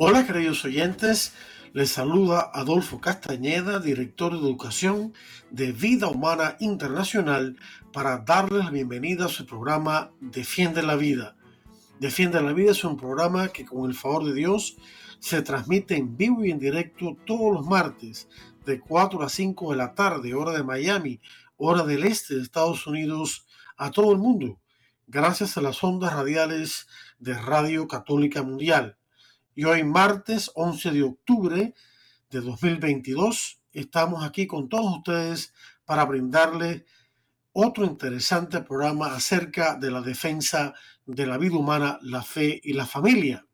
Hola queridos oyentes, les saluda Adolfo Castañeda, director de educación de Vida Humana Internacional, para darles la bienvenida a su programa Defiende la Vida. Defiende la Vida es un programa que con el favor de Dios se transmite en vivo y en directo todos los martes de 4 a 5 de la tarde, hora de Miami, hora del este de Estados Unidos, a todo el mundo, gracias a las ondas radiales de Radio Católica Mundial. Y hoy martes 11 de octubre de 2022 estamos aquí con todos ustedes para brindarles otro interesante programa acerca de la defensa de la vida humana, la fe y la familia.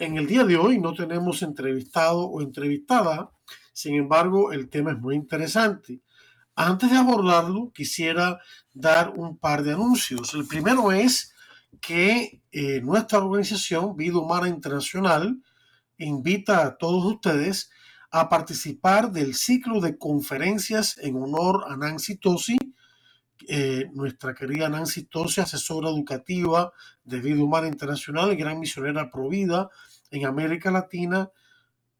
En el día de hoy no tenemos entrevistado o entrevistada, sin embargo el tema es muy interesante. Antes de abordarlo, quisiera dar un par de anuncios. El primero es que eh, nuestra organización, Vida Humana Internacional, invita a todos ustedes a participar del ciclo de conferencias en honor a Nancy Tosi, eh, nuestra querida Nancy Tosi, asesora educativa de Vida Humana Internacional y gran misionera provida en América Latina,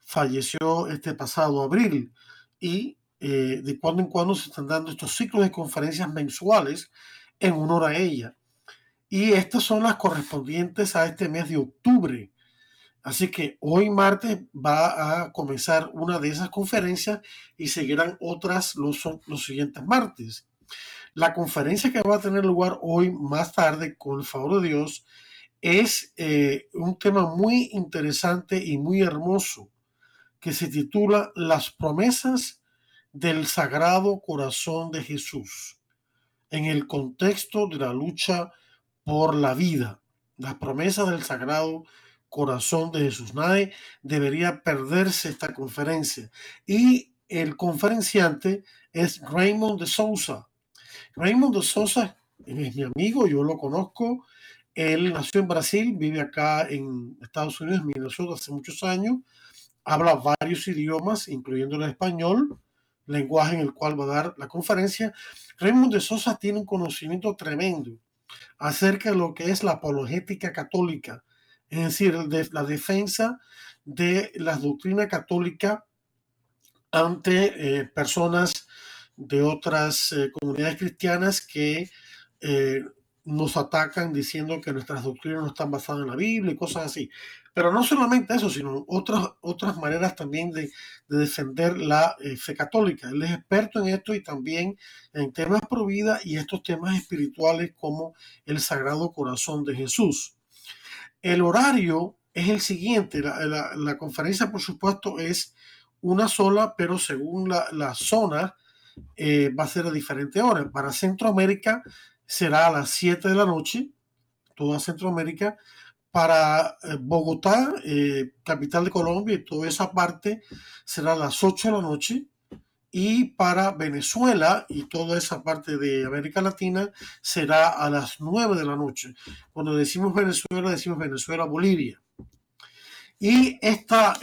falleció este pasado abril y eh, de cuando en cuando se están dando estos ciclos de conferencias mensuales en honor a ella. Y estas son las correspondientes a este mes de octubre. Así que hoy martes va a comenzar una de esas conferencias y seguirán otras los, los siguientes martes. La conferencia que va a tener lugar hoy más tarde, con el favor de Dios, es eh, un tema muy interesante y muy hermoso que se titula Las promesas del Sagrado Corazón de Jesús en el contexto de la lucha por la vida. Las promesas del Sagrado Corazón de Jesús. Nadie debería perderse esta conferencia. Y el conferenciante es Raymond de Sousa. Raymond de Sosa es mi amigo, yo lo conozco. Él nació en Brasil, vive acá en Estados Unidos, en Minnesota, hace muchos años. Habla varios idiomas, incluyendo el español, lenguaje en el cual va a dar la conferencia. Raymond de Sosa tiene un conocimiento tremendo acerca de lo que es la apologética católica, es decir, de la defensa de la doctrina católica ante eh, personas de otras eh, comunidades cristianas que eh, nos atacan diciendo que nuestras doctrinas no están basadas en la Biblia y cosas así. Pero no solamente eso, sino otras, otras maneras también de, defender la eh, fe católica. Él es experto en esto y también en temas pro vida y estos temas espirituales como el Sagrado Corazón de Jesús. El horario es el siguiente. La, conferencia, por supuesto, es una sola, pero según la, la zona, eh, va a ser a diferentes horas. Para Centroamérica será a las 7 de la noche, toda Centroamérica. Para eh, Bogotá, eh, capital de Colombia y toda esa parte será a las 8 de la noche. Y para Venezuela y toda esa parte de América Latina será a las 9 de la noche. Cuando decimos Venezuela, decimos Venezuela, Bolivia. Y esta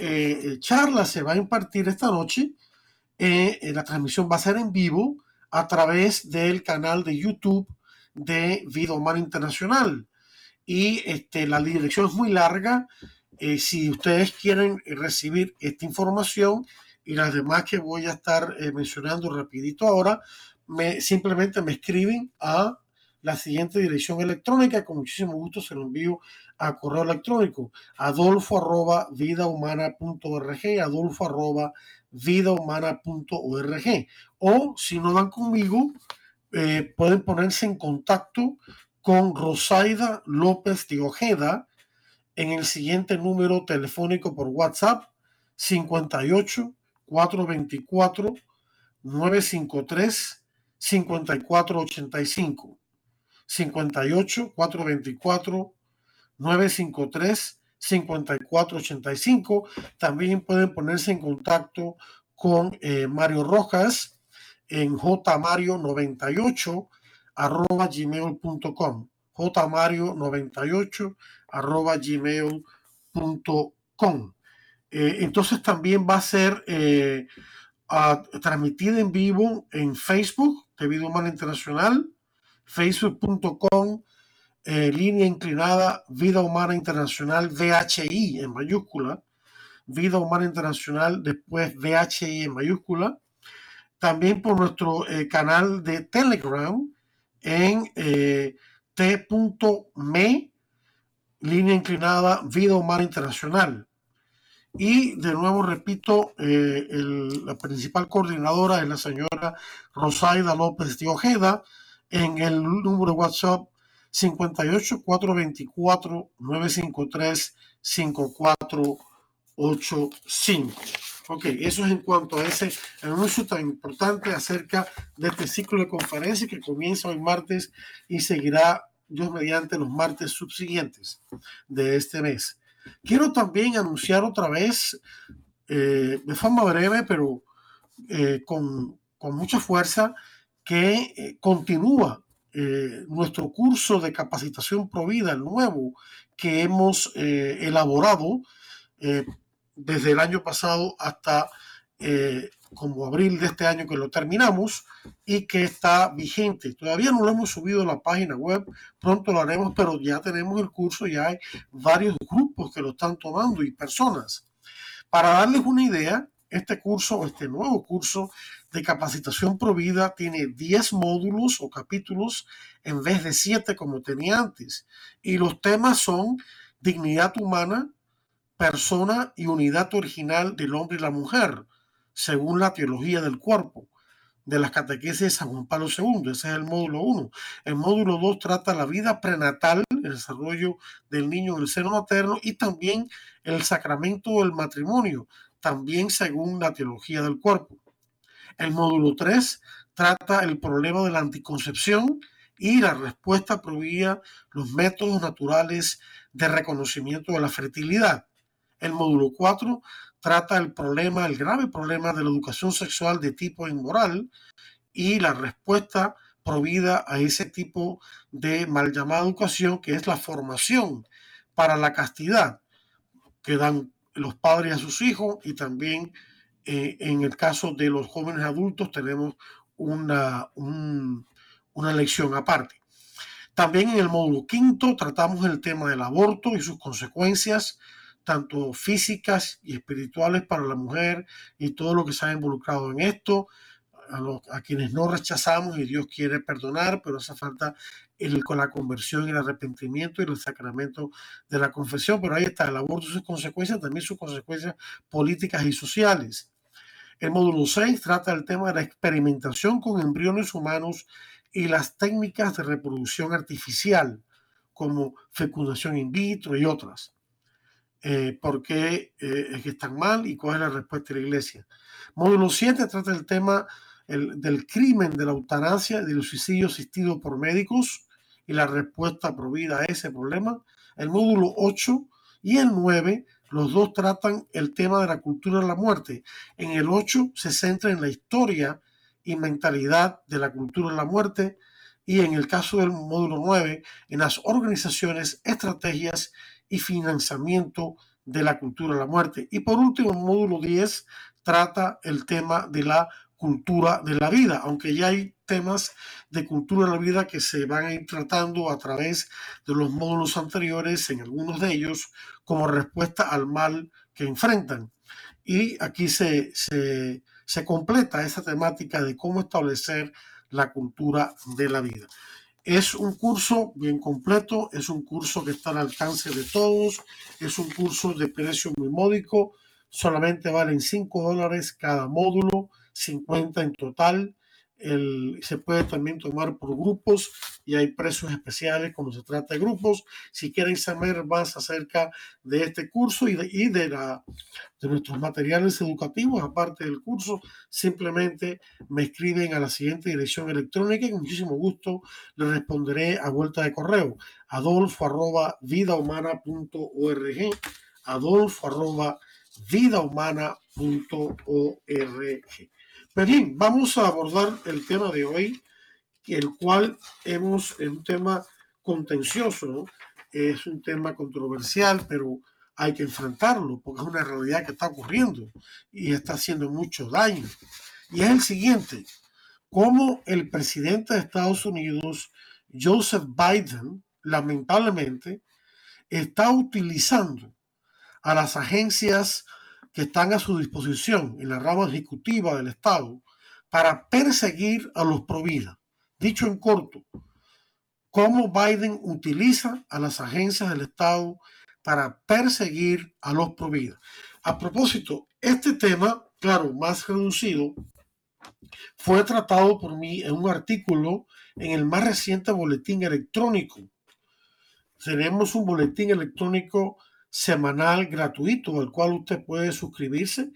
charla se va a impartir esta noche eh, eh, la transmisión va a ser en vivo a través del canal de YouTube de Vida Humana Internacional. Y este, la dirección es muy larga. Eh, si ustedes quieren recibir esta información y las demás que voy a estar mencionando rapidito ahora, me, simplemente me escriben a la siguiente dirección electrónica. Con muchísimo gusto se lo envío a correo electrónico adolfo arroba adolfo arroba. O si no dan conmigo, eh, pueden ponerse en contacto con Rosaida López de Ojeda en el siguiente número telefónico por WhatsApp 58 424 953 5485 58 424 953 5485. También pueden ponerse en contacto con eh, Mario Rojas en jmario98 arroba gmail.com jmario98 arroba gmail.com eh, entonces también va a ser eh, transmitida en vivo en Facebook de Vida Humana Internacional facebook.com eh, línea inclinada Vida Humana Internacional VHI en mayúscula, Vida Humana Internacional después VHI en mayúscula, también por nuestro eh, canal de Telegram en eh, t.me línea inclinada Vida Humana Internacional. Y de nuevo repito, la principal coordinadora es la señora Rosaida López de Ojeda en el número WhatsApp 58 424 953 5485. Ok, eso es en cuanto a ese anuncio tan importante acerca de este ciclo de conferencias que comienza hoy martes y seguirá Dios mediante los martes subsiguientes de este mes. Quiero también anunciar otra vez, eh, de forma breve, pero eh, con, con, mucha fuerza, que eh, continúa nuestro curso de capacitación provida, el nuevo, que hemos elaborado desde el año pasado hasta como abril de este año que lo terminamos y que está vigente. Todavía no lo hemos subido a la página web, pronto lo haremos, pero ya tenemos el curso, ya hay varios grupos que lo están tomando y personas. Para darles una idea, este curso, este nuevo curso, de capacitación provida tiene 10 módulos o capítulos en vez de 7 como tenía antes. Y los temas son dignidad humana, persona y unidad original del hombre y la mujer, según la teología del cuerpo de las catequesis de San Juan Pablo II. Ese es el módulo 1. El módulo 2 trata la vida prenatal, el desarrollo del niño en el seno materno y también el sacramento del matrimonio, también según la teología del cuerpo. El módulo 3 trata el problema de la anticoncepción y la respuesta prohibía los métodos naturales de reconocimiento de la fertilidad. El módulo 4 trata el problema, el grave problema de la educación sexual de tipo inmoral y la respuesta provida a ese tipo de mal llamada educación que es la formación para la castidad que dan los padres a sus hijos y también eh, en el caso de los jóvenes adultos tenemos una, una lección aparte. También en el módulo quinto tratamos el tema del aborto y sus consecuencias, tanto físicas y espirituales para la mujer y todo lo que se ha involucrado en esto, a, quienes no rechazamos y Dios quiere perdonar, pero hace falta el, con la conversión el arrepentimiento y el sacramento de la confesión. Pero ahí está el aborto y sus consecuencias, también sus consecuencias políticas y sociales. El módulo 6 trata el tema de la experimentación con embriones humanos y las técnicas de reproducción artificial, como fecundación in vitro y otras. Eh, ¿Por qué eh, es que están mal y cuál es la respuesta de la iglesia? Módulo 7 trata el tema del crimen de la eutanasia del suicidio asistido por médicos y la respuesta provida a ese problema. El módulo 8 y el 9 los dos tratan el tema de la cultura de la muerte. En el 8 se centra en la historia y mentalidad de la cultura de la muerte y en el caso del módulo 9 en las organizaciones, estrategias y financiamiento de la cultura de la muerte. Y por último, el módulo 10 trata el tema de la cultura de la vida, aunque ya hay temas de cultura de la vida que se van a ir tratando a través de los módulos anteriores, en algunos de ellos, como respuesta al mal que enfrentan. Y aquí se, se, se completa esa temática de cómo establecer la cultura de la vida. Es un curso bien completo, es un curso que está al alcance de todos, es un curso de precio muy módico, solamente valen 5 dólares cada módulo 50 en total. Se puede también tomar por grupos y hay precios especiales cuando se trata de grupos. Si quieren saber más acerca de este curso y de, la, de nuestros materiales educativos, aparte del curso, simplemente me escriben a la siguiente dirección electrónica y con muchísimo gusto les responderé a vuelta de correo. Adolfo arroba adolfo bien, vamos a abordar el tema de hoy, el cual hemos, es un tema contencioso, es un tema controversial, pero hay que enfrentarlo porque es una realidad que está ocurriendo y está haciendo mucho daño. Y es el siguiente, cómo el presidente de Estados Unidos, Joseph Biden, lamentablemente, está utilizando a las agencias que están a su disposición en la rama ejecutiva del Estado para perseguir a los provida. Dicho en corto, cómo Biden utiliza a las agencias del Estado para perseguir a los provida. A propósito, este tema, claro, más reducido, fue tratado por mí en un artículo en el más reciente boletín electrónico. Tenemos un boletín electrónico semanal gratuito al cual usted puede suscribirse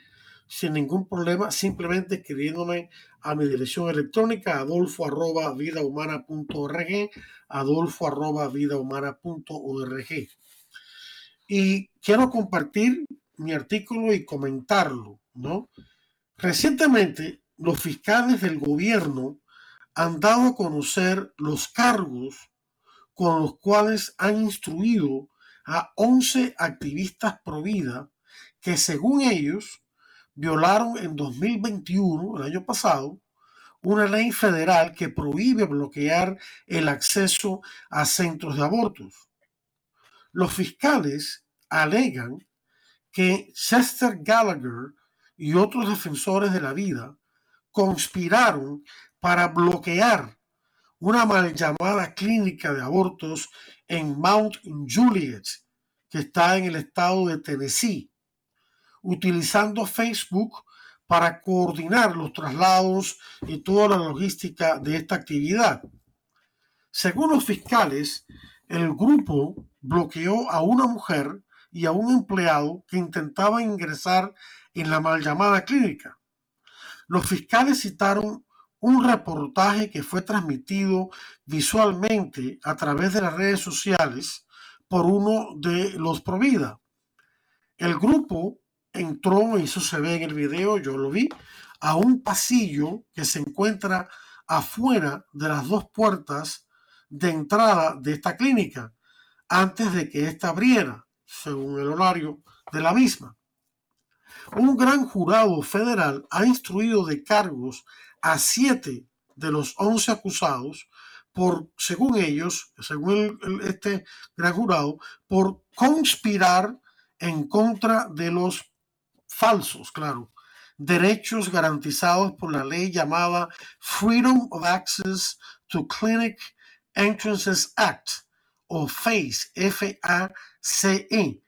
sin ningún problema, simplemente escribiéndome a mi dirección electrónica adolfo arroba vidahumana.org, adolfo arroba vidahumana.org. Y quiero compartir mi artículo y comentarlo, ¿no? Recientemente, los fiscales del gobierno han dado a conocer los cargos con los cuales han instruido a 11 activistas pro vida que según ellos violaron en 2021, el año pasado, una ley federal que prohíbe bloquear el acceso a centros de abortos. Los fiscales alegan que Chester Gallagher y otros defensores de la vida conspiraron para bloquear una mal llamada clínica de abortos en Mount Juliet, que está en el estado de Tennessee, utilizando Facebook para coordinar los traslados y toda la logística de esta actividad. Según los fiscales, el grupo bloqueó a una mujer y a un empleado que intentaban ingresar en la mal llamada clínica. Los fiscales citaron un reportaje que fue transmitido visualmente a través de las redes sociales por uno de los Provida. El grupo entró, eso se ve en el video, yo lo vi, a un pasillo que se encuentra afuera de las dos puertas de entrada de esta clínica, antes de que ésta abriera, según el horario de la misma. Un gran jurado federal ha instruido de cargos a siete de los once acusados por, según ellos, según este gran jurado, por conspirar en contra de los falsos, claro, derechos garantizados por la ley llamada Freedom of Access to Clinic Entrances Act, o FACE, F-A-C-E,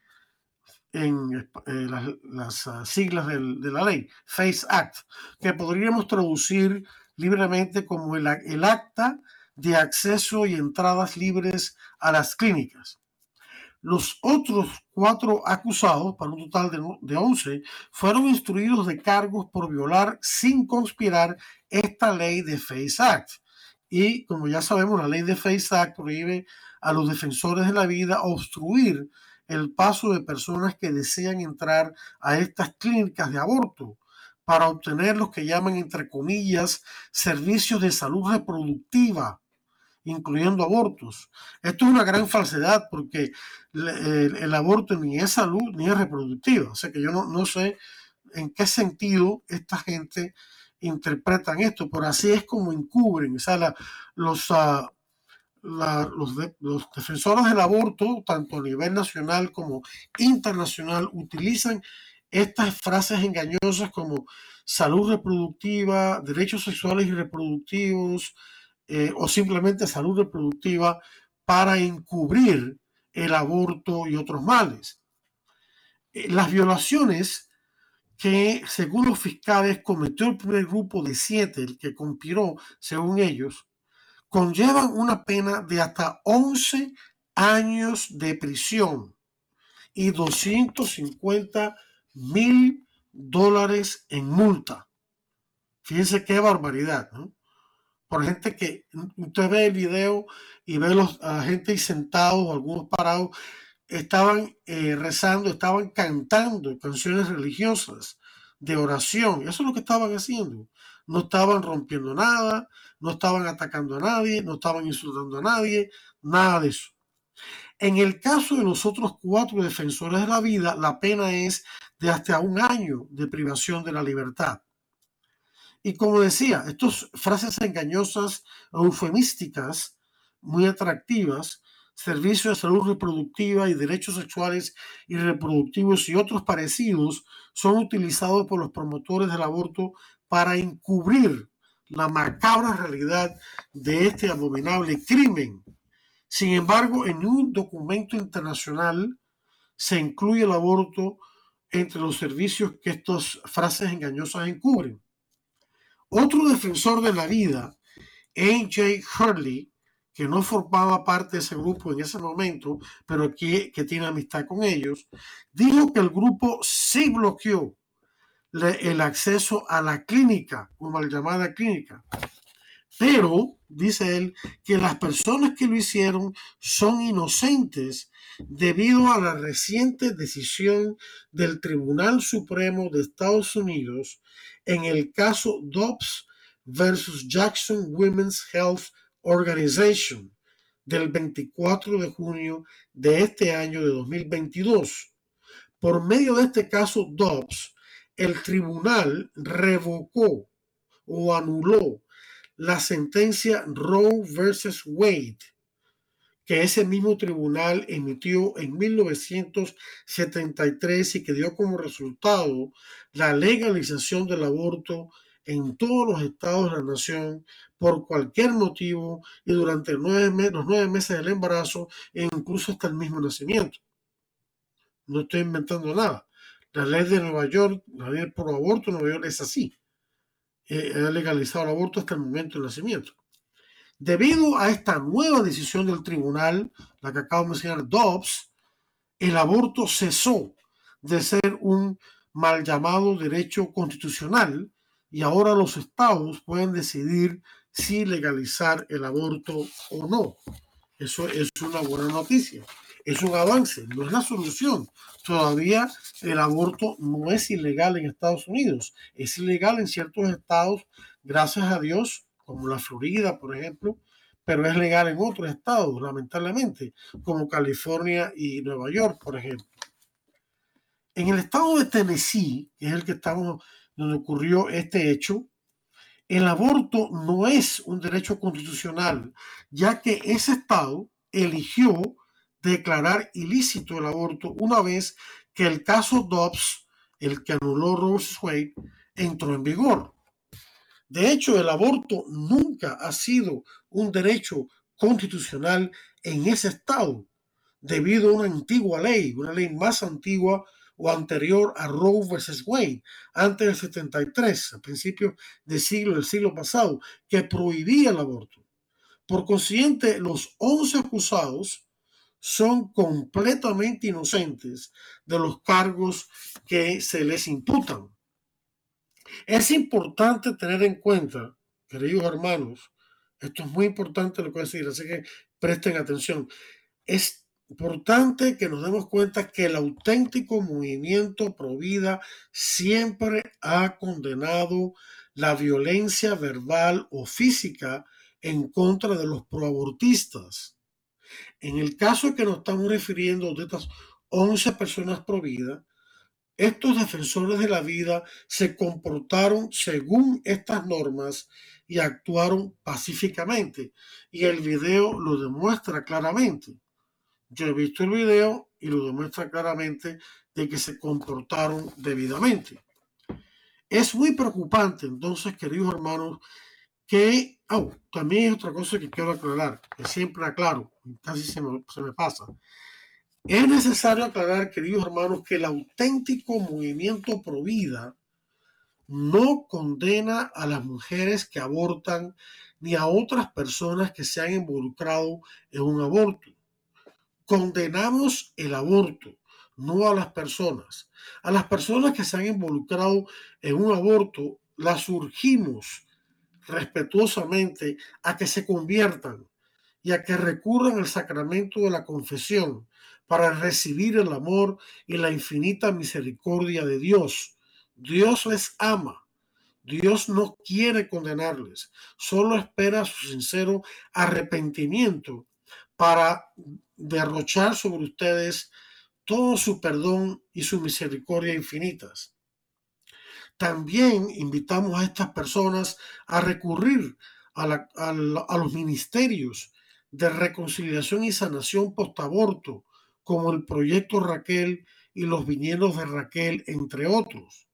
en eh, las, ah, siglas de la ley, FACE Act, que podríamos traducir libremente como el, acta de acceso y entradas libres a las clínicas. Los otros cuatro acusados, para un total de, de 11, fueron instruidos de cargos por violar sin conspirar esta ley de FACE Act. Y como ya sabemos, la ley de FACE Act prohíbe a los defensores de la vida obstruir el paso de personas que desean entrar a estas clínicas de aborto para obtener los que llaman, entre comillas, servicios de salud reproductiva, incluyendo abortos. Esto es una gran falsedad porque el, aborto ni es salud ni es reproductiva. O sea que yo no, sé en qué sentido esta gente interpretan esto, pero así es como encubren. O sea, los, uh, los, defensores del aborto, tanto a nivel nacional como internacional, utilizan estas frases engañosas como salud reproductiva, derechos sexuales y reproductivos, eh, o simplemente salud reproductiva para encubrir el aborto y otros males. Eh, las violaciones que, según los fiscales, cometió el primer grupo de siete, el que conspiró, según ellos, conllevan una pena de hasta 11 años de prisión y 250 mil dólares en multa. Fíjense qué barbaridad, ¿no? Por gente que usted ve el video y ve los, a la gente sentados, algunos parados, estaban eh, rezando, estaban cantando canciones religiosas de oración. Eso es lo que estaban haciendo. No estaban rompiendo nada, no estaban atacando a nadie, no estaban insultando a nadie, nada de eso. En el caso de los otros cuatro defensores de la vida, la pena es de hasta un año de privación de la libertad. Y como decía, estas frases engañosas, eufemísticas, muy atractivas, servicios de salud reproductiva y derechos sexuales y reproductivos y otros parecidos son utilizados por los promotores del aborto para encubrir la macabra realidad de este abominable crimen. Sin embargo, en un documento internacional se incluye el aborto entre los servicios que estas frases engañosas encubren. Otro defensor de la vida, A.J. Hurley, que no formaba parte de ese grupo en ese momento, pero que, que tiene amistad con ellos, dijo que el grupo sí bloqueó el acceso a la clínica, o mal llamada clínica. Pero, dice él, que las personas que lo hicieron son inocentes debido a la reciente decisión del Tribunal Supremo de Estados Unidos en el caso Dobbs versus Jackson Women's Health Organization del 24 de junio de este año de 2022. Por medio de este caso Dobbs, el tribunal revocó o anuló la sentencia Roe versus Wade, que ese mismo tribunal emitió en 1973 y que dio como resultado la legalización del aborto en todos los estados de la nación por cualquier motivo y durante los nueve meses del embarazo e incluso hasta el mismo nacimiento. No estoy inventando nada. La ley de Nueva York, la ley por aborto de Nueva York es así. Eh, ha legalizado el aborto hasta el momento del nacimiento. Debido a esta nueva decisión del tribunal, la que acabo de mencionar, Dobbs, el aborto cesó de ser un mal llamado derecho constitucional y ahora los estados pueden decidir si legalizar el aborto o no. Eso es una buena noticia. Es un avance, no es la solución. Todavía el aborto no es ilegal en Estados Unidos. Es ilegal en ciertos estados, gracias a Dios, como la Florida, por ejemplo, pero es legal en otros estados, lamentablemente, como California y Nueva York, por ejemplo. En el estado de Tennessee, que es el que estamos, donde ocurrió este hecho, el aborto no es un derecho constitucional, ya que ese estado eligió declarar ilícito el aborto una vez que el caso Dobbs, el que anuló Roe Wade, entró en vigor. De hecho, el aborto nunca ha sido un derecho constitucional en ese estado, debido a una antigua ley, una ley más antigua o anterior a Roe versus Wade, antes del 73, a principios del siglo, del siglo pasado, que prohibía el aborto. Por consiguiente, los 11 acusados son completamente inocentes de los cargos que se les imputan. Es importante tener en cuenta, queridos hermanos, esto es muy importante lo que voy a decir, así que presten atención. Es importante que nos demos cuenta que el auténtico movimiento pro vida siempre ha condenado la violencia verbal o física en contra de los proabortistas. En el caso que nos estamos refiriendo de estas 11 personas pro vida, estos defensores de la vida se comportaron según estas normas y actuaron pacíficamente. Y el video lo demuestra claramente. Yo he visto el video y lo demuestra claramente de que se comportaron debidamente. Es muy preocupante entonces, queridos hermanos, que oh, también hay otra cosa que quiero aclarar, que siempre aclaro, casi se me, se me pasa. Es necesario aclarar, queridos hermanos, que el auténtico movimiento pro vida no condena a las mujeres que abortan ni a otras personas que se han involucrado en un aborto. Condenamos el aborto, no a las personas. A las personas que se han involucrado en un aborto, las urgimos respetuosamente a que se conviertan y a que recurran al sacramento de la confesión para recibir el amor y la infinita misericordia de Dios. Dios les ama. Dios no quiere condenarles, solo espera su sincero arrepentimiento para derrochar sobre ustedes todo su perdón y su misericordia infinitas. También invitamos a estas personas a recurrir a, los ministerios de reconciliación y sanación postaborto, como el proyecto Raquel y los viñedos de Raquel, entre otros.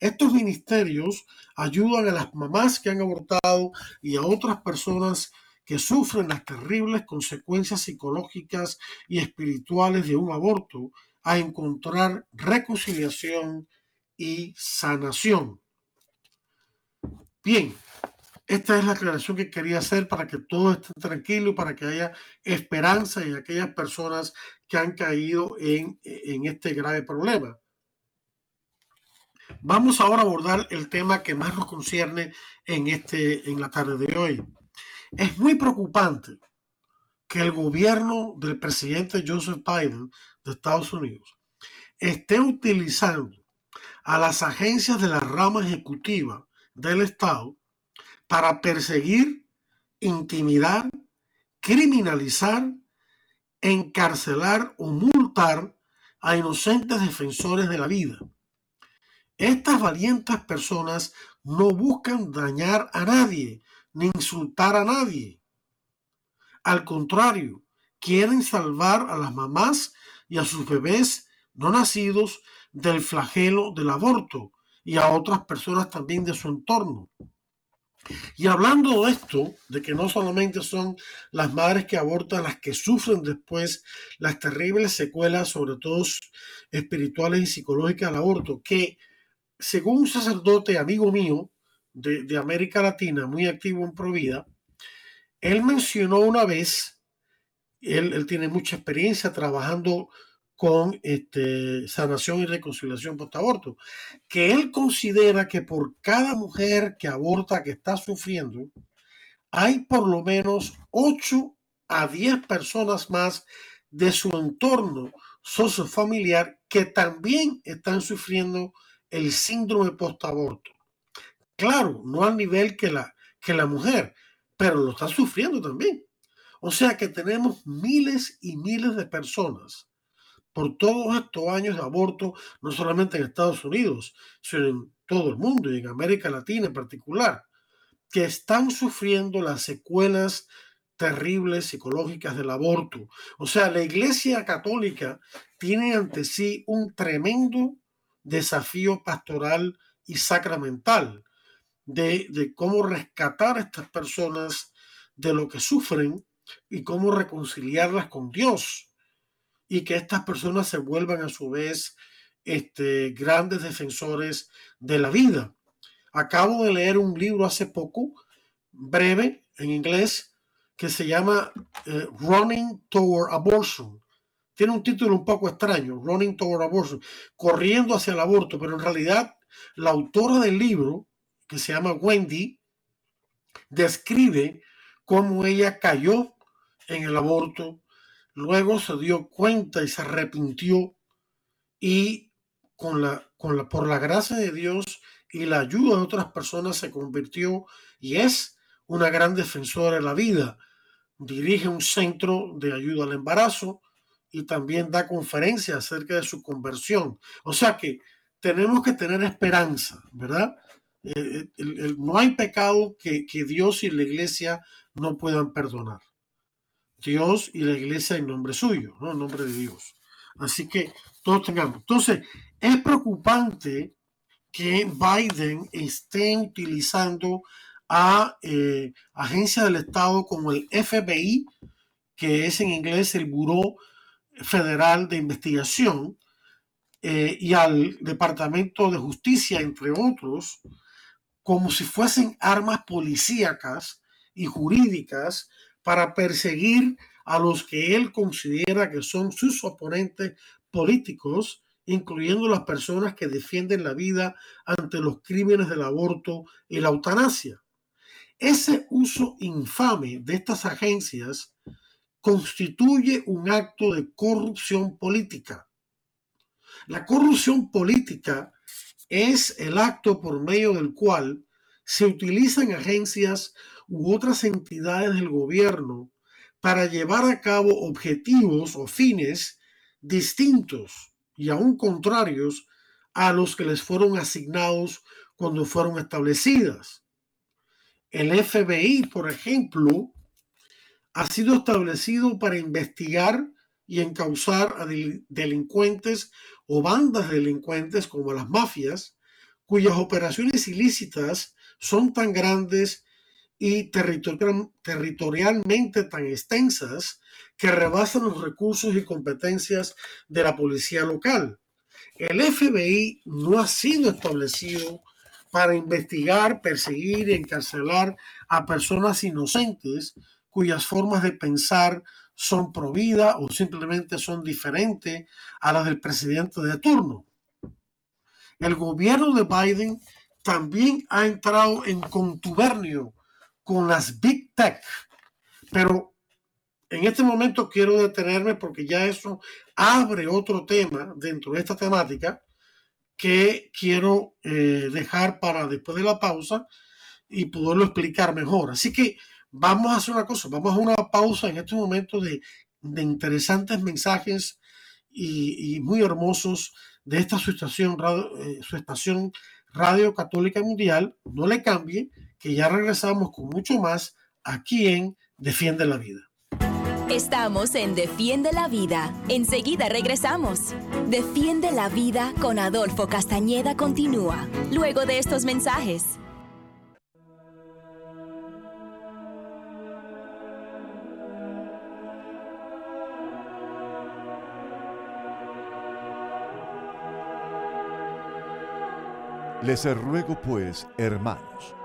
Estos ministerios ayudan a las mamás que han abortado y a otras personas que sufren las terribles consecuencias psicológicas y espirituales de un aborto a encontrar reconciliación y sanación. Bien, esta es la aclaración que quería hacer para que todo esté tranquilo, para que haya esperanza en aquellas personas que han caído en, en este grave problema. Vamos ahora a abordar el tema que más nos concierne en, este, en la tarde de hoy. Es muy preocupante que el gobierno del presidente Joseph Biden de Estados Unidos esté utilizando a las agencias de la rama ejecutiva del Estado para perseguir, intimidar, criminalizar, encarcelar o multar a inocentes defensores de la vida. Estas valientes personas no buscan dañar a nadie ni insultar a nadie. Al contrario, quieren salvar a las mamás y a sus bebés no nacidos del flagelo del aborto y a otras personas también de su entorno. Y hablando de esto, de que no solamente son las madres que abortan las que sufren después las terribles secuelas, sobre todo espirituales y psicológicas del aborto, que según un sacerdote amigo mío de, América Latina, muy activo en Provida, él mencionó una vez, él, él tiene mucha experiencia trabajando con este, sanación y reconciliación post-aborto, que él considera que por cada mujer que aborta que está sufriendo, hay por lo menos 8 a 10 personas más de su entorno sociofamiliar que también están sufriendo el síndrome post-aborto. Claro, no al nivel que la, que la mujer, pero lo está sufriendo también. O sea que tenemos miles y miles de personas por todos estos años de aborto, no solamente en Estados Unidos, sino en todo el mundo y en América Latina en particular, que están sufriendo las secuelas terribles psicológicas del aborto. O sea, la Iglesia Católica tiene ante sí un tremendo desafío pastoral y sacramental de, de cómo rescatar a estas personas de lo que sufren y cómo reconciliarlas con Dios y que estas personas se vuelvan a su vez este, grandes defensores de la vida. Acabo de leer un libro hace poco, breve, en inglés, que se llama eh, Running Toward Abortion. Tiene un título un poco extraño, Running Toward Abortion, corriendo hacia el aborto, pero en realidad la autora del libro, que se llama Wendy, describe cómo ella cayó en el aborto, Luego se dio cuenta y se arrepintió y con la, con la, por la gracia de Dios y la ayuda de otras personas se convirtió y es una gran defensora de la vida. Dirige un centro de ayuda al embarazo y también da conferencias acerca de su conversión. O sea que tenemos que tener esperanza, ¿verdad? Eh, eh, no hay pecado que, que Dios y la iglesia no puedan perdonar. Dios y la iglesia en nombre suyo, ¿no? En nombre de Dios. Así que todos tengamos. Entonces, es preocupante que Biden esté utilizando a eh, agencias del Estado como el FBI, que es en inglés el Buró Federal de Investigación eh, y al Departamento de Justicia, entre otros, como si fuesen armas policíacas y jurídicas para perseguir a los que él considera que son sus oponentes políticos, incluyendo las personas que defienden la vida ante los crímenes del aborto y la eutanasia. Ese uso infame de estas agencias constituye un acto de corrupción política. La corrupción política es el acto por medio del cual se utilizan agencias u otras entidades del gobierno para llevar a cabo objetivos o fines distintos y aún contrarios a los que les fueron asignados cuando fueron establecidas. El FBI, por ejemplo, ha sido establecido para investigar y encauzar a delincuentes o bandas de delincuentes como las mafias, cuyas operaciones ilícitas son tan grandes y territorialmente tan extensas que rebasan los recursos y competencias de la policía local. El FBI no ha sido establecido para investigar, perseguir y encarcelar a personas inocentes cuyas formas de pensar son prohibidas o simplemente son diferentes a las del presidente de turno. El gobierno de Biden también ha entrado en contubernio con las Big Tech. Pero en este momento quiero detenerme porque ya eso abre otro tema dentro de esta temática que quiero eh, dejar para después de la pausa y poderlo explicar mejor. Así que vamos a hacer una cosa, vamos a una pausa en este momento de, interesantes mensajes y, muy hermosos de esta su estación, eh, su estación Radio Católica Mundial. No le cambie que ya regresamos con mucho más aquí en Defiende la Vida. Estamos en Defiende la Vida. Enseguida regresamos. Defiende la Vida con Adolfo Castañeda continúa, luego de estos mensajes. Les ruego pues, hermanos,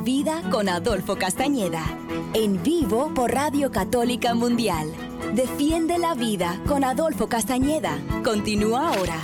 Vida con Adolfo Castañeda. En vivo por Radio Católica Mundial. Defiende la vida con Adolfo Castañeda. Continúa ahora.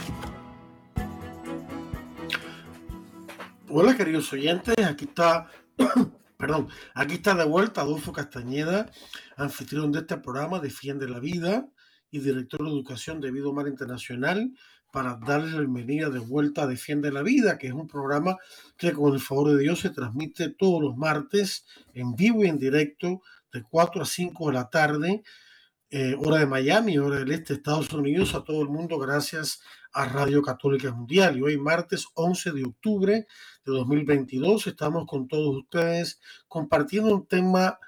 Hola queridos oyentes, aquí está, perdón, aquí está de vuelta Adolfo Castañeda, anfitrión de este programa Defiende la Vida y director de Educación de Vida Mar Internacional para darles la bienvenida de vuelta a Defiende la Vida, que es un programa que con el favor de Dios se transmite todos los martes en vivo y en directo de 4 a 5 de la tarde, eh, hora de Miami, hora del este de Estados Unidos, a todo el mundo gracias a Radio Católica Mundial. Y hoy martes 11 de octubre de 2022 estamos con todos ustedes compartiendo un tema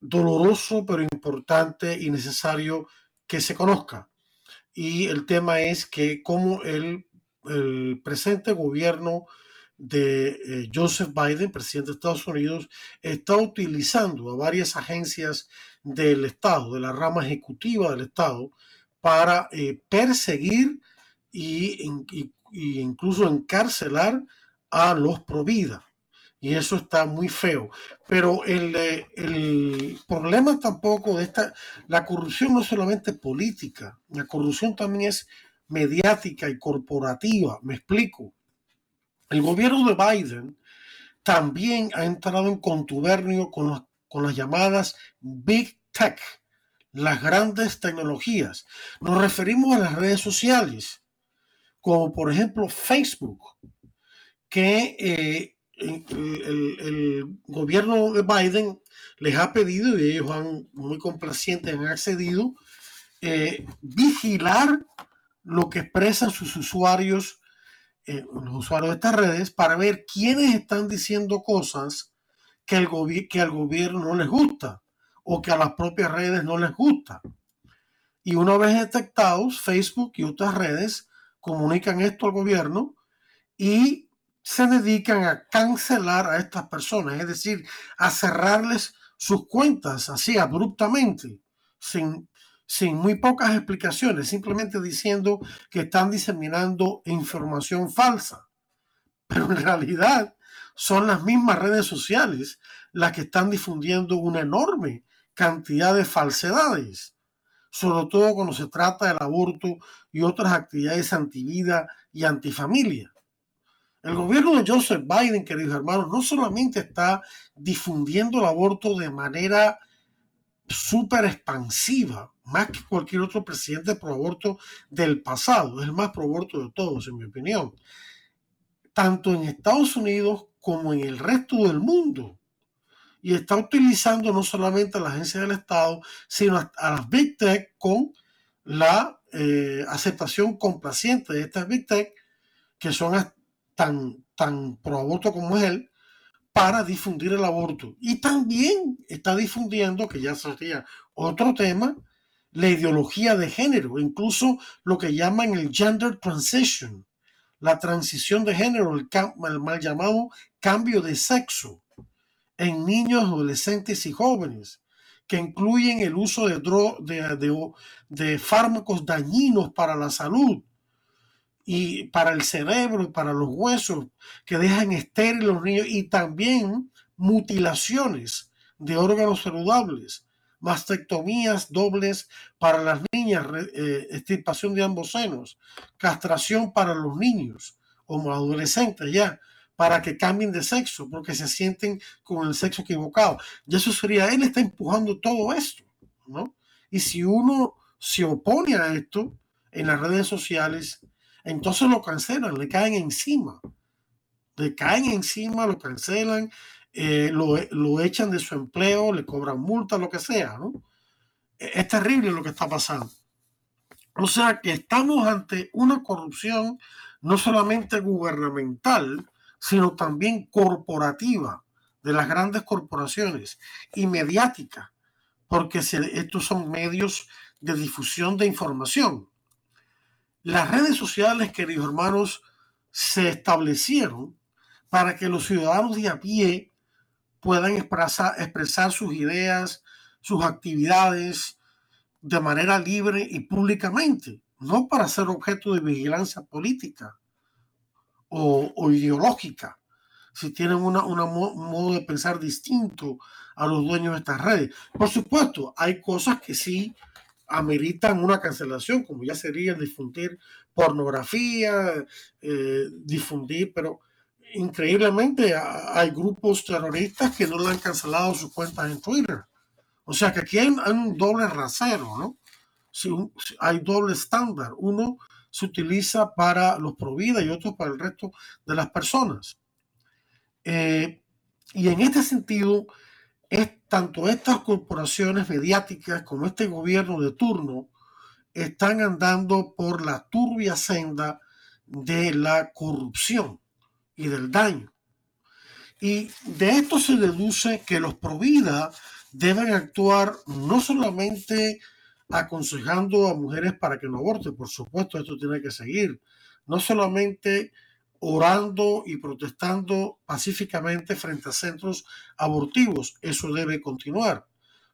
doloroso pero importante y necesario que se conozca. Y el tema es que como el, presente gobierno de eh, Joseph Biden, presidente de Estados Unidos, está utilizando a varias agencias del Estado, de la rama ejecutiva del Estado, para eh, perseguir y, incluso encarcelar a los pro vida. Y eso está muy feo. Pero el, eh, el, problema tampoco de esta, la corrupción no es solamente política, la corrupción también es mediática y corporativa. Me explico. El gobierno de Biden también ha entrado en contubernio con, con las llamadas Big Tech, las grandes tecnologías. Nos referimos a las redes sociales, como por ejemplo Facebook, que eh, el, gobierno de Biden les ha pedido, y ellos han muy complacientes han accedido, eh, vigilar lo que expresan sus usuarios, eh, los usuarios de estas redes, para ver quiénes están diciendo cosas que, el que al gobierno no les gusta o que a las propias redes no les gusta. Y una vez detectados, Facebook y otras redes comunican esto al gobierno y se dedican a cancelar a estas personas, es decir, a cerrarles sus cuentas así abruptamente, sin, sin muy pocas explicaciones, simplemente diciendo que están diseminando información falsa. Pero en realidad son las mismas redes sociales las que están difundiendo una enorme cantidad de falsedades, sobre todo cuando se trata del aborto y otras actividades antivida y antifamilia. El gobierno de Joseph Biden, queridos hermanos, no solamente está difundiendo el aborto de manera súper expansiva, más que cualquier otro presidente pro aborto del pasado, es el más pro aborto de todos, en mi opinión, tanto en Estados Unidos como en el resto del mundo. Y está utilizando no solamente a la agencia del Estado, sino a las Big Tech con la eh, aceptación complaciente de estas Big Tech, que son tan, tan pro aborto como él, para difundir el aborto. Y también está difundiendo, que ya sería otro tema, la ideología de género, incluso lo que llaman el gender transition, la transición de género, el, mal llamado cambio de sexo en niños, adolescentes y jóvenes, que incluyen el uso de, de, de fármacos dañinos para la salud, y para el cerebro para los huesos que dejan estériles los niños y también mutilaciones de órganos saludables, mastectomías dobles para las niñas, eh, extirpación de ambos senos, castración para los niños o adolescentes ya, para que cambien de sexo, porque se sienten con el sexo equivocado. Y eso sería, él está empujando todo esto, ¿no? Y si uno se opone a esto en las redes sociales, entonces lo cancelan, le caen encima. Le caen encima, lo cancelan, eh, lo, echan de su empleo, le cobran multa, lo que sea, ¿no? E, es terrible lo que está pasando. O sea que estamos ante una corrupción no solamente gubernamental, sino también corporativa de las grandes corporaciones y mediática, porque estos son medios de difusión de información. Las redes sociales, queridos hermanos, se establecieron para que los ciudadanos de a pie puedan expresar, sus ideas, sus actividades de manera libre y públicamente, no para ser objeto de vigilancia política o, ideológica, si tienen un modo de pensar distinto a los dueños de estas redes. Por supuesto, hay cosas que sí ameritan una cancelación, como ya sería difundir pornografía, eh, difundir, pero increíblemente hay grupos terroristas que no le han cancelado sus cuentas en Twitter. O sea que aquí hay, un doble rasero, ¿no? Si, hay doble estándar. Uno se utiliza para los Provida y otros para el resto de las personas. Eh, y en este sentido, tanto estas corporaciones mediáticas como este gobierno de turno están andando por la turbia senda de la corrupción y del daño. Y de esto se deduce que los Provida deben actuar no solamente aconsejando a mujeres para que no aborten, por supuesto, esto tiene que seguir, no solamente orando y protestando pacíficamente frente a centros abortivos, eso debe continuar,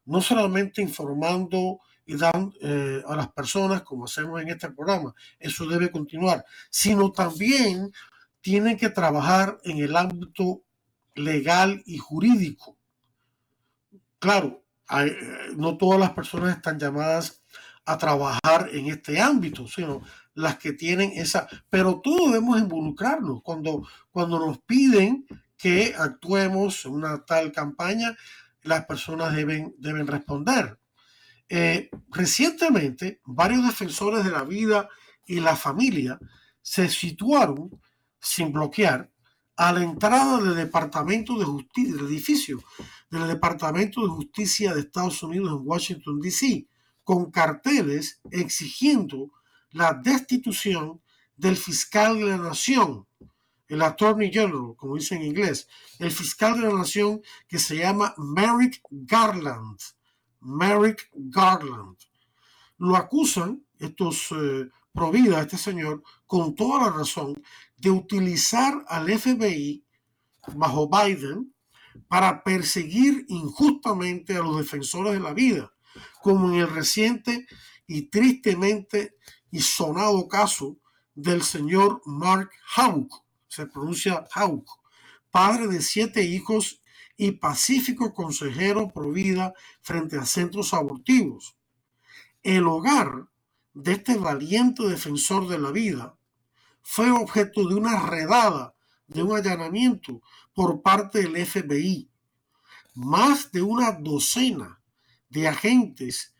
no solamente informando y dando eh, a las personas, como hacemos en este programa, eso debe continuar, sino también tienen que trabajar en el ámbito legal y jurídico. Claro, eh, no todas las personas están llamadas a trabajar en este ámbito, sino las que tienen esa, pero todos debemos involucrarnos cuando, cuando nos piden que actuemos en una tal campaña, las personas deben, deben responder. Eh, recientemente, varios defensores de la vida y la familia se situaron sin bloquear a la entrada del Departamento de Justicia, del edificio del Departamento de Justicia de Estados Unidos en Washington, D.C., con carteles exigiendo la destitución del fiscal de la nación, el Attorney General, como dice en inglés, el fiscal de la nación que se llama Merrick Garland. Merrick Garland. Lo acusan estos eh, provida, este señor, con toda la razón, de utilizar al FBI bajo Biden para perseguir injustamente a los defensores de la vida, como en el reciente y tristemente y sonado caso del señor Mark Houck, se pronuncia Houck, padre de siete hijos y pacífico consejero pro vida frente a centros abortivos. El hogar de este valiente defensor de la vida fue objeto de una redada, de un allanamiento por parte del FBI. Más de una docena de agentes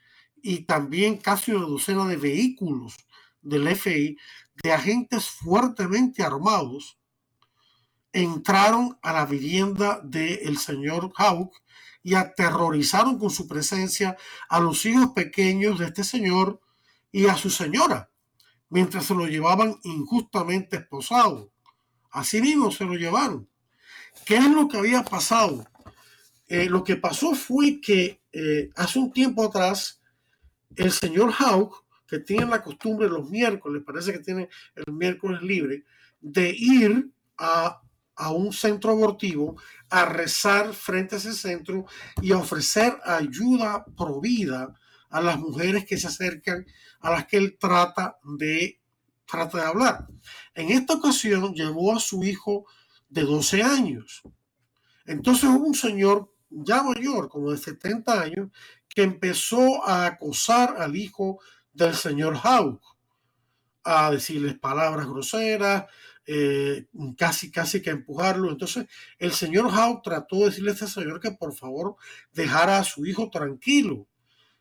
y también casi una docena de vehículos del FBI, de agentes fuertemente armados, entraron a la vivienda del señor Hawk y aterrorizaron con su presencia a los hijos pequeños de este señor y a su señora, mientras se lo llevaban injustamente esposado. Así mismo se lo llevaron. ¿Qué es lo que había pasado? Eh, lo que pasó fue que eh, hace un tiempo atrás, el señor Hawk, que tiene la costumbre los miércoles, parece que tiene el miércoles libre, de ir a, a un centro abortivo a rezar frente a ese centro y a ofrecer ayuda provida a las mujeres que se acercan, a las que él trata de, trata de hablar. En esta ocasión llevó a su hijo de 12 años. Entonces un señor ya mayor, como de 70 años, que empezó a acosar al hijo del señor Hawk, a decirles palabras groseras, eh, casi, casi que empujarlo. Entonces, el señor Hawk trató de decirle a este señor que por favor dejara a su hijo tranquilo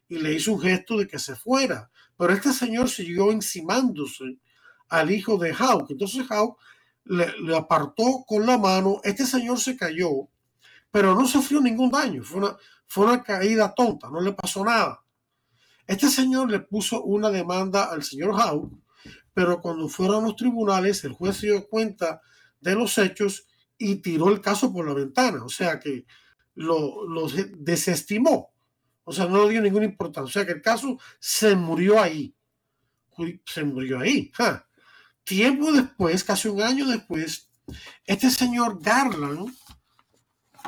y le hizo un gesto de que se fuera. Pero este señor siguió encimándose al hijo de Hawk. Entonces Hawk le, le, apartó con la mano. Este señor se cayó, pero no sufrió ningún daño. Fue una, fue una caída tonta, no le pasó nada. Este señor le puso una demanda al señor Hawk, pero cuando fueron a los tribunales, el juez se dio cuenta de los hechos y tiró el caso por la ventana. O sea que lo desestimó. O sea, no le dio ninguna importancia. O sea, que el caso se murió ahí. Se murió ahí. Tiempo después, casi un año después, este señor Garland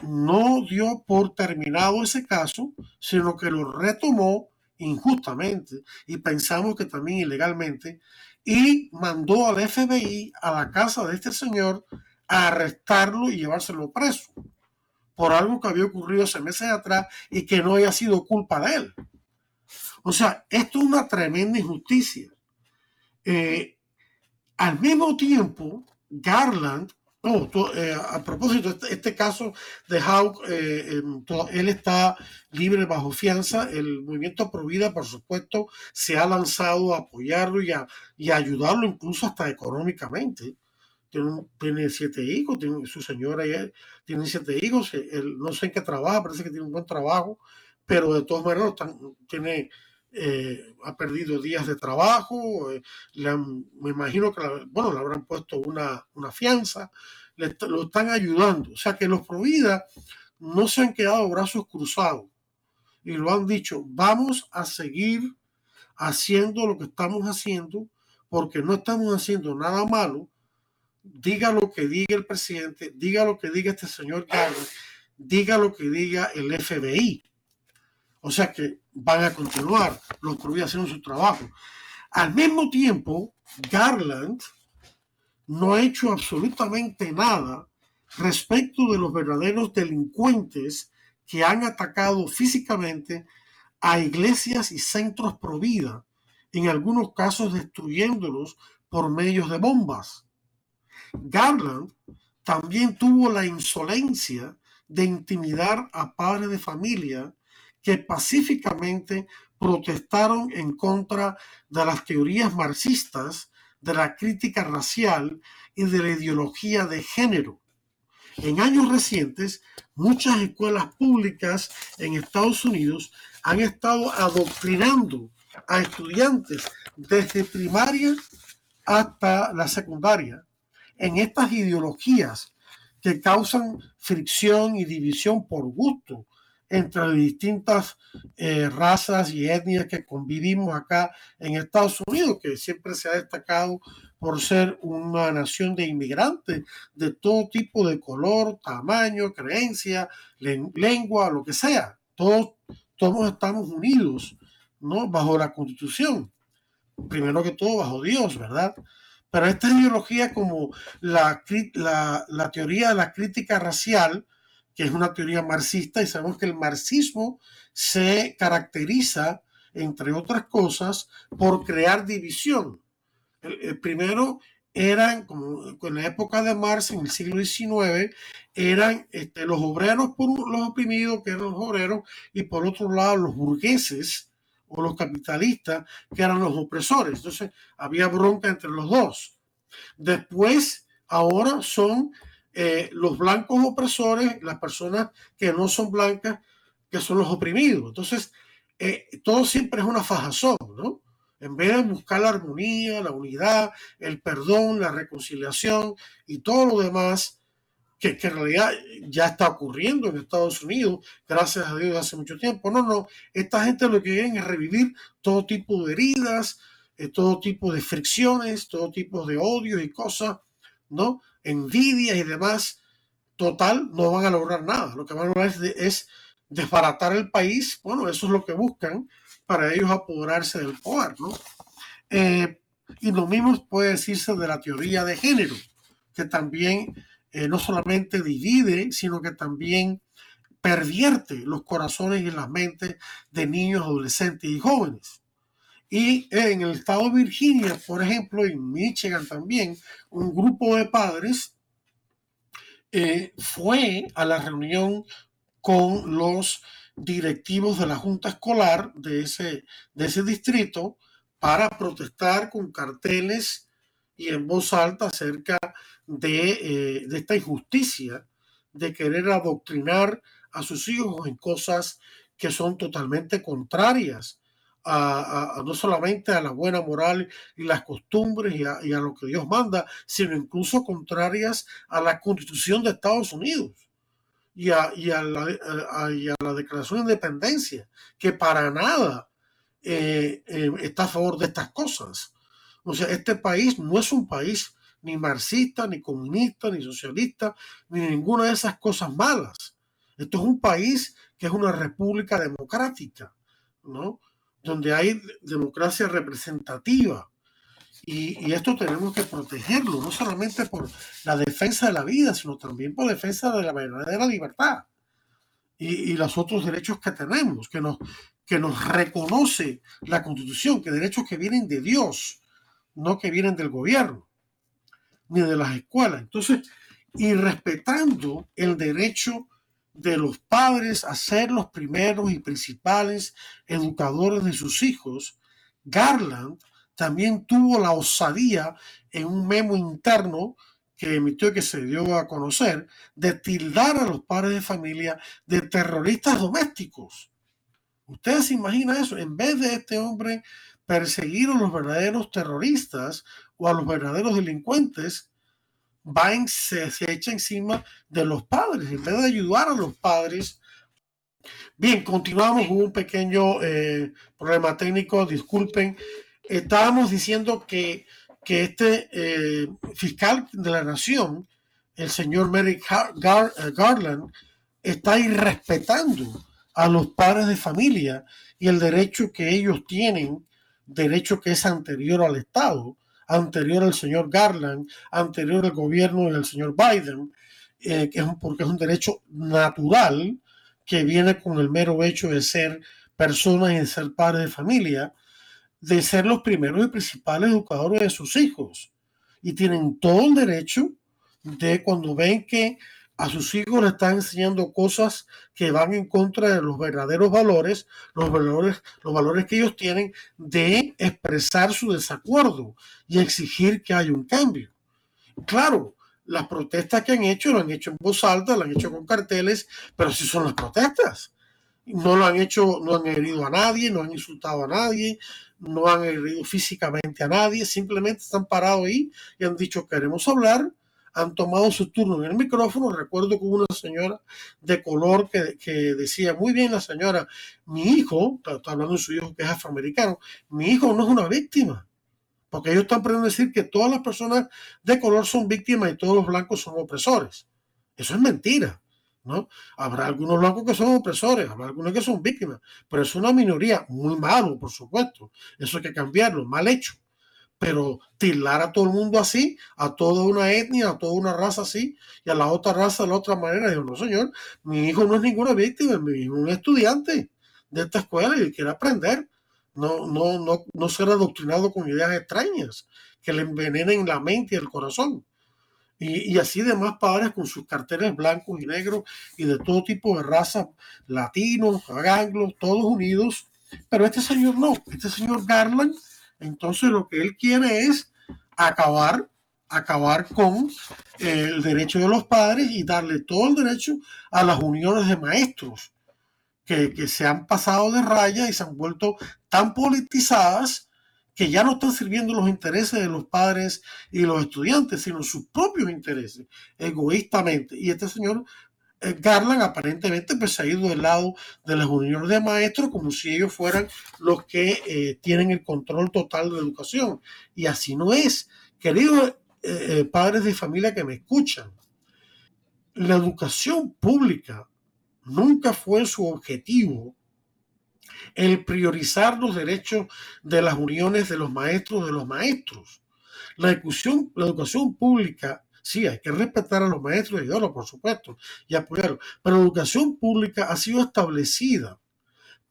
no dio por terminado ese caso, sino que lo retomó injustamente y pensamos que también ilegalmente y mandó al FBI a la casa de este señor a arrestarlo y llevárselo preso por algo que había ocurrido hace meses atrás y que no haya sido culpa de él. O sea, esto es una tremenda injusticia. Eh, al mismo tiempo, Garland No, eh, a propósito, este, este, caso de Hawk, eh, él está libre bajo fianza. El movimiento Provida, por supuesto, se ha lanzado a apoyarlo y a, y ayudarlo incluso hasta económicamente. Tiene, tiene siete hijos, tiene, su señora tiene siete hijos. Él, no sé en qué trabaja, parece que tiene un buen trabajo, pero de todas maneras tiene eh, ha perdido días de trabajo, eh, me imagino que, bueno, le habrán puesto una, una fianza, le, lo están ayudando. O sea que los Provida no se han quedado brazos cruzados y lo han dicho, vamos a seguir haciendo lo que estamos haciendo porque no estamos haciendo nada malo. Diga lo que diga el presidente, diga lo que diga este señor Garland, diga lo que diga el FBI. O sea que van a continuar los prohíbe haciendo su trabajo. Al mismo tiempo, Garland no ha hecho absolutamente nada respecto de los verdaderos delincuentes que han atacado físicamente a iglesias y centros pro vida, en algunos casos destruyéndolos por medios de bombas. Garland también tuvo la insolencia de intimidar a padres de familia que pacíficamente protestaron en contra de las teorías marxistas, de la crítica racial y de la ideología de género. En años recientes, muchas escuelas públicas en Estados Unidos han estado adoctrinando a estudiantes desde primaria hasta la secundaria en estas ideologías que causan fricción y división por gusto entre distintas eh, razas y etnias que convivimos acá en Estados Unidos, que siempre se ha destacado por ser una nación de inmigrantes de todo tipo de color, tamaño, creencia, lengua, lo que sea. Todos, todos estamos unidos, ¿no? Bajo la Constitución. Primero que todo, bajo Dios, ¿verdad? Pero esta ideología como la, la, la teoría de la crítica racial, que es una teoría marxista, y sabemos que el marxismo se caracteriza, entre otras cosas, por crear división. El, primero eran, como en la época de Marx, en el siglo XIX, eran este, los obreros por los oprimidos, que eran los obreros, y por otro lado los burgueses o los capitalistas, que eran los opresores. Entonces había bronca entre los dos. Después, ahora son eh, los blancos opresores, las personas que no son blancas, que son los oprimidos. Entonces, eh, todo siempre es una fajazón, ¿no? En vez de buscar la armonía, la unidad, el perdón, la reconciliación y todo lo demás, que, que, en realidad ya está ocurriendo en Estados Unidos, gracias a Dios, hace mucho tiempo. No, no, esta gente lo que quieren es revivir todo tipo de heridas, eh, todo tipo de fricciones, todo tipo de odio y cosas, ¿no? Envidia y demás, total, no van a lograr nada. Lo que van a lograr es, desbaratar el país. Bueno, eso es lo que buscan para ellos apoderarse del poder, ¿no? Eh, y lo mismo puede decirse de la teoría de género, que también eh, no solamente divide, sino que también pervierte los corazones y las mentes de niños, adolescentes y jóvenes. Y en el estado de Virginia, por ejemplo, en Michigan también, un grupo de padres eh, fue a la reunión con los directivos de la Junta Escolar de ese, de ese distrito para protestar con carteles y en voz alta acerca de, eh, de esta injusticia de querer adoctrinar a sus hijos en cosas que son totalmente contrarias no solamente a la buena moral y las costumbres y a, lo que Dios manda, sino incluso contrarias a la constitución de Estados Unidos y a, la, declaración de independencia, que para nada eh, eh, está a favor de estas cosas. O sea, este país no es un país ni marxista, ni comunista, ni socialista, ni ninguna de esas cosas malas. Esto es un país que es una república democrática, ¿no? Donde hay democracia representativa. Y, esto tenemos que protegerlo, no solamente por la defensa de la vida, sino también por defensa de la verdadera libertad y, y los otros derechos que tenemos, que nos, que nos reconoce la Constitución, que derechos que vienen de Dios, no que vienen del gobierno, ni de las escuelas. Entonces, y respetando el derecho de los padres a ser los primeros y principales educadores de sus hijos, Garland también tuvo la osadía en un memo interno que emitió que se dio a conocer de tildar a los padres de familia de terroristas domésticos. Ustedes se imaginan eso, en vez de este hombre perseguir a los verdaderos terroristas o a los verdaderos delincuentes, se, echa encima de los padres, en vez de ayudar a los padres. Bien, continuamos con un pequeño eh, problema técnico, disculpen. Estábamos diciendo que, que este eh, fiscal de la nación, el señor Merrick eh, Garland, está irrespetando a los padres de familia y el derecho que ellos tienen, derecho que es anterior al Estado, anterior al señor Garland, anterior al gobierno del señor Biden, eh, que es porque es un derecho natural que viene con el mero hecho de ser personas y de ser padres de familia, de ser los primeros y principales educadores de sus hijos. Y tienen todo el derecho de cuando ven que a sus hijos le están enseñando cosas que van en contra de los verdaderos valores, los valores, los valores que ellos tienen, de expresar su desacuerdo y exigir que haya un cambio. Claro, las protestas que han hecho lo han hecho en voz alta, lo han hecho con carteles, pero si son las protestas. No lo han hecho, no han herido a nadie, no han insultado a nadie, no han herido físicamente a nadie, simplemente están parados ahí y han dicho queremos hablar han tomado su turno en el micrófono. Recuerdo con una señora de color que, que, decía, muy bien la señora, mi hijo, está hablando de su hijo que es afroamericano, mi hijo no es una víctima. Porque ellos están aprendiendo a decir que todas las personas de color son víctimas y todos los blancos son opresores. Eso es mentira. ¿no? Habrá algunos blancos que son opresores, habrá algunos que son víctimas, pero es una minoría, muy malo, por supuesto. Eso hay que cambiarlo, mal hecho pero tildar a todo el mundo así, a toda una etnia, a toda una raza así, y a la otra raza de la otra manera, digo, no señor, mi hijo no es ninguna víctima, mi hijo es un estudiante de esta escuela y quiere aprender, no, no, no, no ser adoctrinado con ideas extrañas que le envenenen la mente y el corazón. Y, y, así demás padres con sus carteles blancos y negros y de todo tipo de razas, latinos, anglos, todos unidos. Pero este señor no, este señor Garland entonces lo que él quiere es acabar, acabar con el derecho de los padres y darle todo el derecho a las uniones de maestros que, que se han pasado de raya y se han vuelto tan politizadas que ya no están sirviendo los intereses de los padres y los estudiantes, sino sus propios intereses, egoístamente. Y este señor eh, Garland aparentemente pues, ha ido del lado de las uniones de maestros como si ellos fueran los que eh, tienen el control total de la educación. Y así no es. Queridos eh, padres de familia que me escuchan, la educación pública nunca fue su objetivo el priorizar los derechos de las uniones de los maestros de los maestros. La educación, la educación pública Sí, hay que respetar a los maestros y idiomas, por supuesto, y apoyarlos. Pero la educación pública ha sido establecida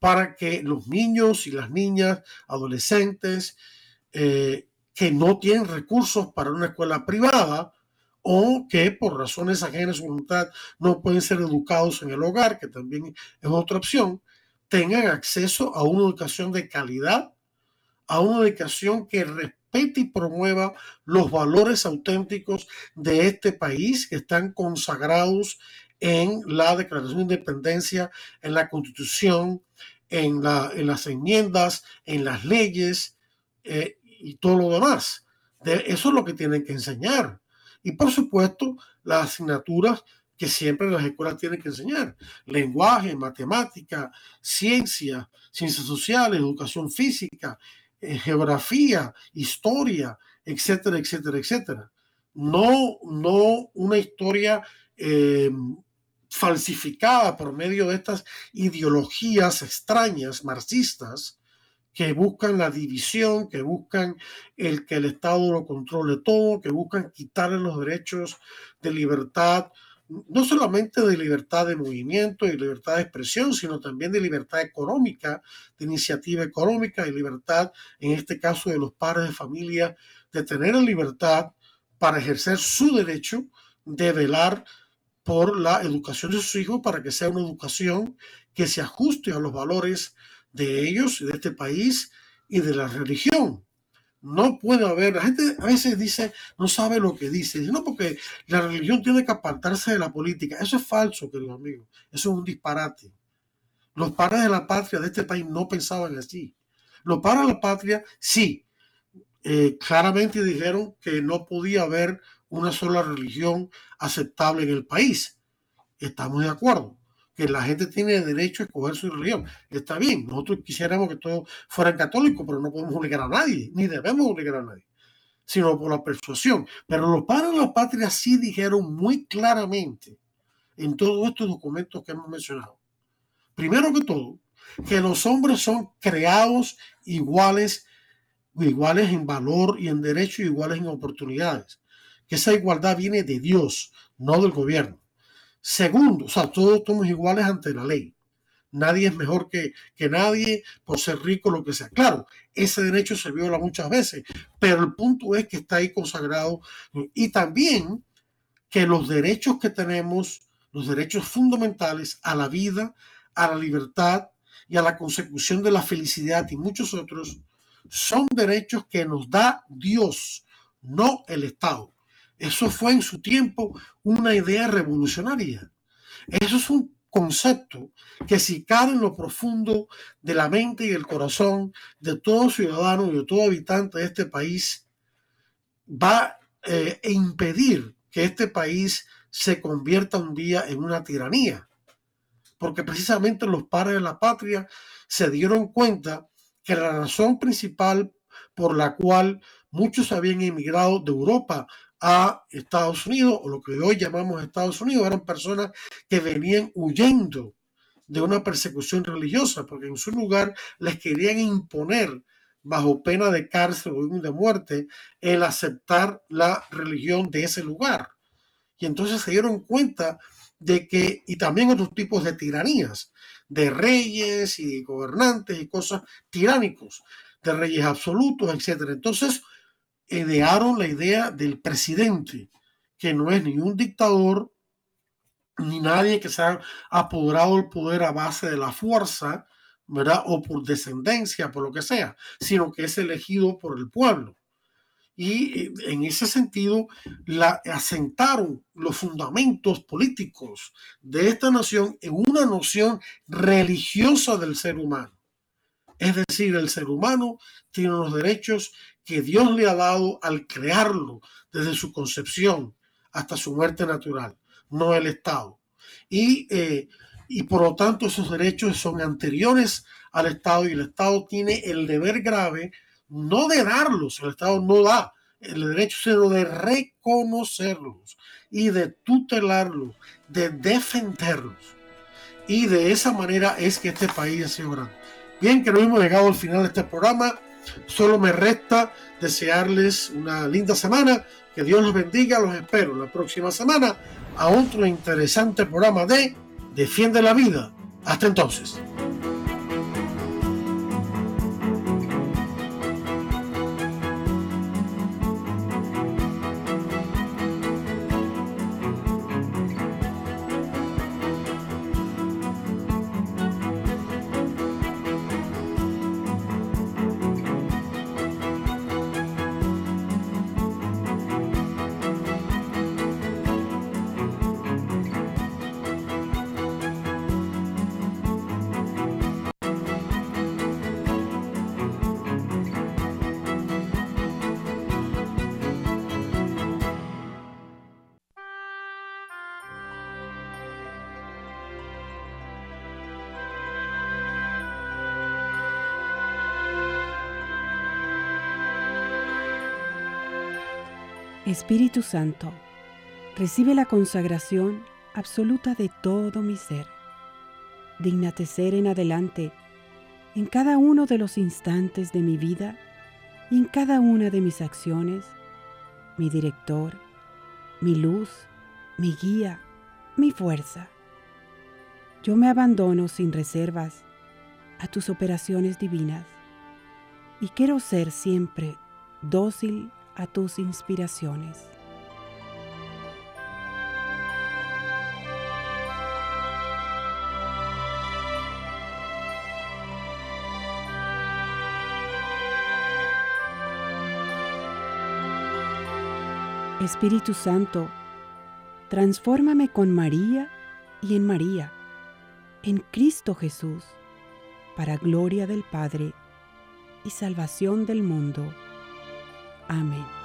para que los niños y las niñas, adolescentes, eh, que no tienen recursos para una escuela privada o que por razones ajenas a su voluntad no pueden ser educados en el hogar, que también es otra opción, tengan acceso a una educación de calidad, a una educación que respete y promueva los valores auténticos de este país que están consagrados en la Declaración de Independencia, en la Constitución, en, las enmiendas, en las leyes eh, y todo lo demás. De, eso es lo que tienen que enseñar. Y por supuesto, las asignaturas que siempre las escuelas tienen que enseñar. Lenguaje, matemática, ciencia, ciencias sociales, educación física, eh, geografía, historia, etcétera, etcétera, etcétera. No, no una historia eh, falsificada por medio de estas ideologías extrañas, marxistas, que buscan la división, que buscan el que el Estado lo controle todo, que buscan quitarle los derechos de libertad no solamente de libertad de movimiento y libertad de expresión, sino también de libertad económica, de iniciativa económica y libertad, en este caso de los padres de familia, de tener la libertad para ejercer su derecho de velar por la educación de sus hijos para que sea una educación que se ajuste a los valores de ellos de este país y de la religión. No puede haber, la gente a veces dice, no sabe lo que dice, no porque la religión tiene que apartarse de la política. Eso es falso, querido amigo, eso es un disparate. Los padres de la patria de este país no pensaban así. Los padres de la patria sí, eh, claramente dijeron que no podía haber una sola religión aceptable en el país. Estamos de acuerdo que la gente tiene derecho a escoger su religión. Está bien, nosotros quisiéramos que todos fueran católicos, pero no podemos obligar a nadie, ni debemos obligar a nadie, sino por la persuasión. Pero los padres de la patria sí dijeron muy claramente en todos estos documentos que hemos mencionado. Primero que todo, que los hombres son creados iguales, iguales en valor y en derecho, iguales en oportunidades. Que esa igualdad viene de Dios, no del gobierno. Segundo, o sea, todos somos iguales ante la ley. Nadie es mejor que, que nadie por ser rico, lo que sea. Claro, ese derecho se viola muchas veces, pero el punto es que está ahí consagrado. Y también que los derechos que tenemos, los derechos fundamentales a la vida, a la libertad y a la consecución de la felicidad y muchos otros, son derechos que nos da Dios, no el Estado. Eso fue en su tiempo una idea revolucionaria. Eso es un concepto que si cabe en lo profundo de la mente y el corazón de todo ciudadano y de todo habitante de este país, va eh, a impedir que este país se convierta un día en una tiranía. Porque precisamente los padres de la patria se dieron cuenta que la razón principal por la cual muchos habían emigrado de Europa a Estados Unidos, o lo que hoy llamamos Estados Unidos, eran personas que venían huyendo de una persecución religiosa, porque en su lugar les querían imponer bajo pena de cárcel o de muerte el aceptar la religión de ese lugar. Y entonces se dieron cuenta de que, y también otros tipos de tiranías, de reyes y gobernantes y cosas tiránicos, de reyes absolutos, etc. Entonces, idearon la idea del presidente, que no es ni un dictador, ni nadie que se ha apoderado del poder a base de la fuerza, ¿verdad? O por descendencia, por lo que sea, sino que es elegido por el pueblo. Y eh, en ese sentido, la, asentaron los fundamentos políticos de esta nación en una noción religiosa del ser humano. Es decir, el ser humano tiene unos derechos que Dios le ha dado al crearlo desde su concepción hasta su muerte natural, no el Estado. Y, eh, y por lo tanto esos derechos son anteriores al Estado y el Estado tiene el deber grave no de darlos, el Estado no da el derecho, sino de reconocerlos y de tutelarlos, de defenderlos. Y de esa manera es que este país ha sido grande. Bien, que no hemos llegado al final de este programa. Solo me resta desearles una linda semana. Que Dios los bendiga. Los espero la próxima semana a otro interesante programa de Defiende la Vida. Hasta entonces. Espíritu Santo, recibe la consagración absoluta de todo mi ser. Dígnate ser en adelante en cada uno de los instantes de mi vida y en cada una de mis acciones, mi director, mi luz, mi guía, mi fuerza. Yo me abandono sin reservas a tus operaciones divinas y quiero ser siempre dócil a tus inspiraciones. Espíritu Santo, transfórmame con María y en María, en Cristo Jesús, para gloria del Padre y salvación del mundo. Amén.